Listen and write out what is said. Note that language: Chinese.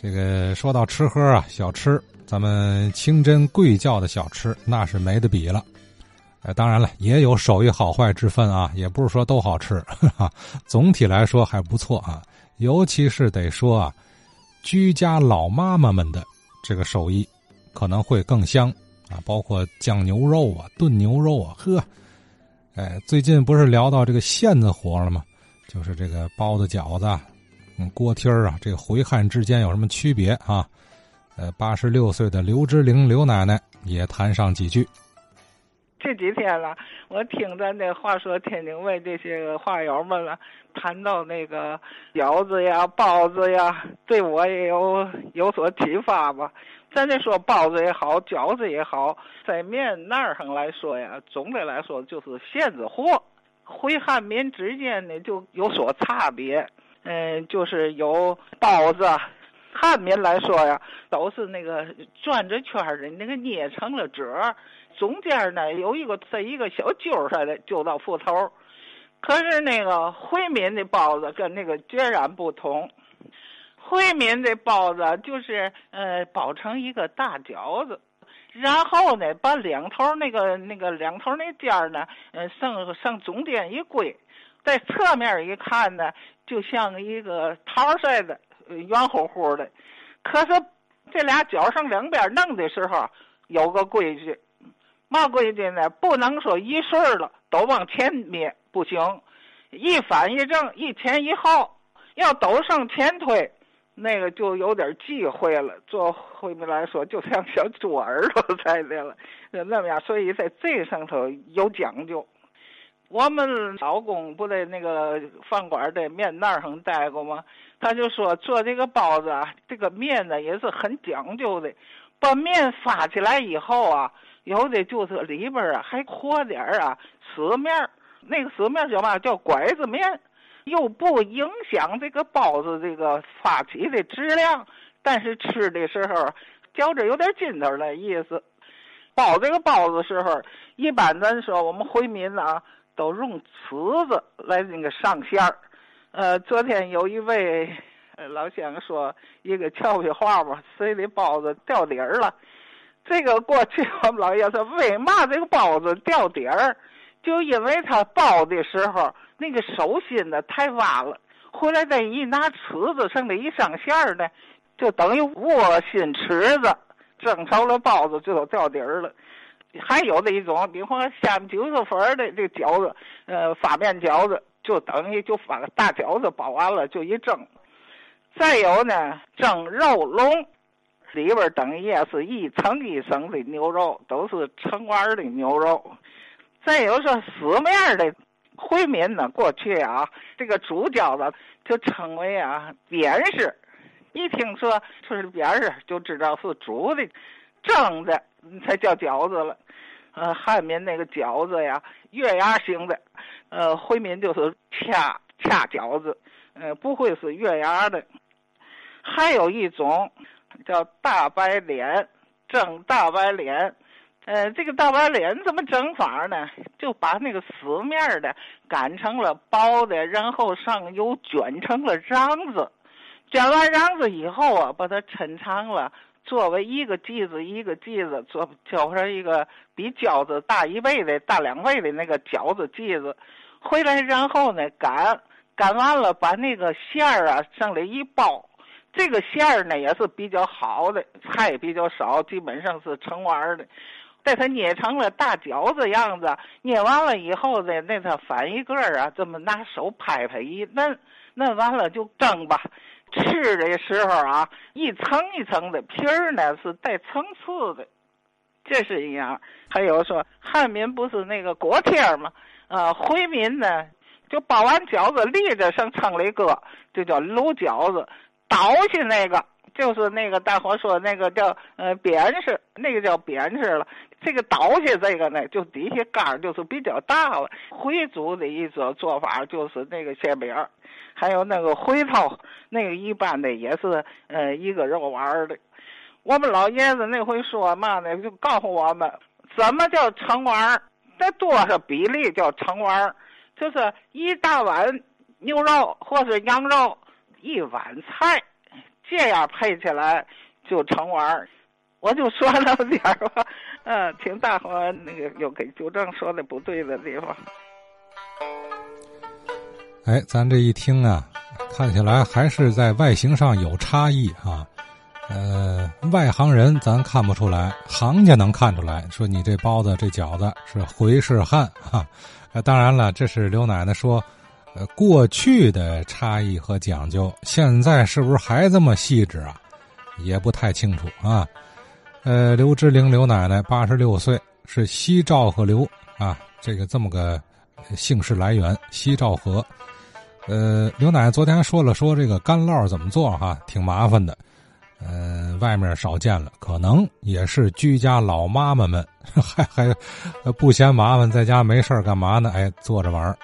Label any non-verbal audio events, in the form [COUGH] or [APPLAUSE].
这个说到吃喝啊，小吃，咱们清真贵教的小吃那是没得比了。呃，当然了，也有手艺好坏之分啊，也不是说都好吃，[LAUGHS] 哈。总体来说还不错啊。尤其是得说啊，居家老妈妈们的这个手艺可能会更香啊，包括酱牛肉啊、炖牛肉啊，呵。哎，最近不是聊到这个馅子活了吗？就是这个包子、饺子。锅贴儿啊，这回汉之间有什么区别啊？呃，八十六岁的刘之玲刘奶奶也谈上几句。这几天了，我听咱那话说天津卫这些话友们了，谈到那个饺子呀、包子呀，对我也有有所启发吧。咱这说包子也好，饺子也好，在面那儿上来说呀，总的来说就是馅子货。回汉民之间呢，就有所差别。嗯，就是有包子，汉民来说呀，都是那个转着圈的，那个捏成了褶中间呢有一个这一个小揪似的，揪到腹头。可是那个回民的包子跟那个截然不同，回民的包子就是呃包成一个大饺子，然后呢把两头那个那个两头那尖呢，呃上上中间一归。在侧面一看呢，就像一个桃似的，圆乎乎的。可是这俩脚上两边弄的时候，有个规矩，嘛规矩呢？不能说一顺了都往前灭，不行。一反一正，一前一后，要都向前推，那个就有点忌讳了。做回民来说，就像小猪耳朵似的了，那么样。所以在这上头有讲究。我们老公不在那个饭馆在面那儿上待过吗？他就说做这个包子啊，这个面呢也是很讲究的。把面发起来以后啊，有的就是里边啊还和点啊死面那个死面叫嘛？叫拐子面，又不影响这个包子这个发起的质量，但是吃的时候嚼着有点筋头的意思。包这个包子时候，一般咱说我们回民啊。都用瓷子来那个上馅儿，呃，昨天有一位老乡说一个俏皮话吧，谁的包子掉底儿了？这个过去我们老爷子为嘛这个包子掉底儿？就因为他包的时候那个手心呢太弯了，回来再一拿瓷子上的一上馅儿呢，就等于窝心池子，蒸熟了包子就都掉底儿了。还有的一种，比方说下面九十分的这饺子，呃，发面饺子就等于就发个大饺子包完了就一蒸。再有呢，蒸肉笼，里边等于也是一层一层的牛肉，都是成丸的牛肉。再有说死面的，回民呢，过去啊，这个煮饺子就称为啊扁食，一听说是扁食，就知道是煮的。蒸的才叫饺子了，呃，汉民那个饺子呀，月牙形的，呃，回民就是掐掐饺子，呃，不会是月牙的。还有一种叫大白脸，蒸大白脸，呃，这个大白脸怎么蒸法呢？就把那个死面的擀成了薄的，然后上油卷成了瓤子，卷完瓤子以后啊，把它抻长了。作为一个剂子一个剂子做，叫上一个比饺子大一倍的大两倍的那个饺子剂子，回来然后呢擀，擀完了把那个馅儿啊上来一包，这个馅儿呢也是比较好的，菜比较少，基本上是成丸的，待它捏成了大饺子样子，捏完了以后呢，那它反一个啊，这么拿手拍拍一摁，摁完了就蒸吧。吃的时候啊，一层一层的皮儿呢是带层次的，这是一样。还有说汉民不是那个锅贴吗？啊，回民呢就包完饺子立着上秤里搁，就叫卤饺子。倒下那个就是那个大伙说那个叫呃扁食，那个叫扁食了。这个倒下这个呢，就底下杆就是比较大了。回族的一种做法就是那个馅饼。还有那个回头，那个一般的也是呃一个肉丸儿的。我们老爷子那回说嘛呢，就告诉我们怎么叫成丸儿，在多少比例叫成丸儿，就是一大碗牛肉或是羊肉，一碗菜，这样配起来就成丸儿。我就说了点儿吧，嗯，请大伙那个有给纠正说的不对的地方。哎，咱这一听啊，看起来还是在外形上有差异啊。呃，外行人咱看不出来，行家能看出来。说你这包子、这饺子是回是汉哈。呃，当然了，这是刘奶奶说，呃，过去的差异和讲究，现在是不是还这么细致啊？也不太清楚啊。呃，刘志玲刘奶奶八十六岁，是西赵河刘啊，这个这么个姓氏来源，西赵河。呃，刘奶奶昨天说了说这个干酪怎么做哈，挺麻烦的。呃，外面少见了，可能也是居家老妈妈们 [LAUGHS] 还还不嫌麻烦，在家没事干嘛呢？哎，做着玩儿。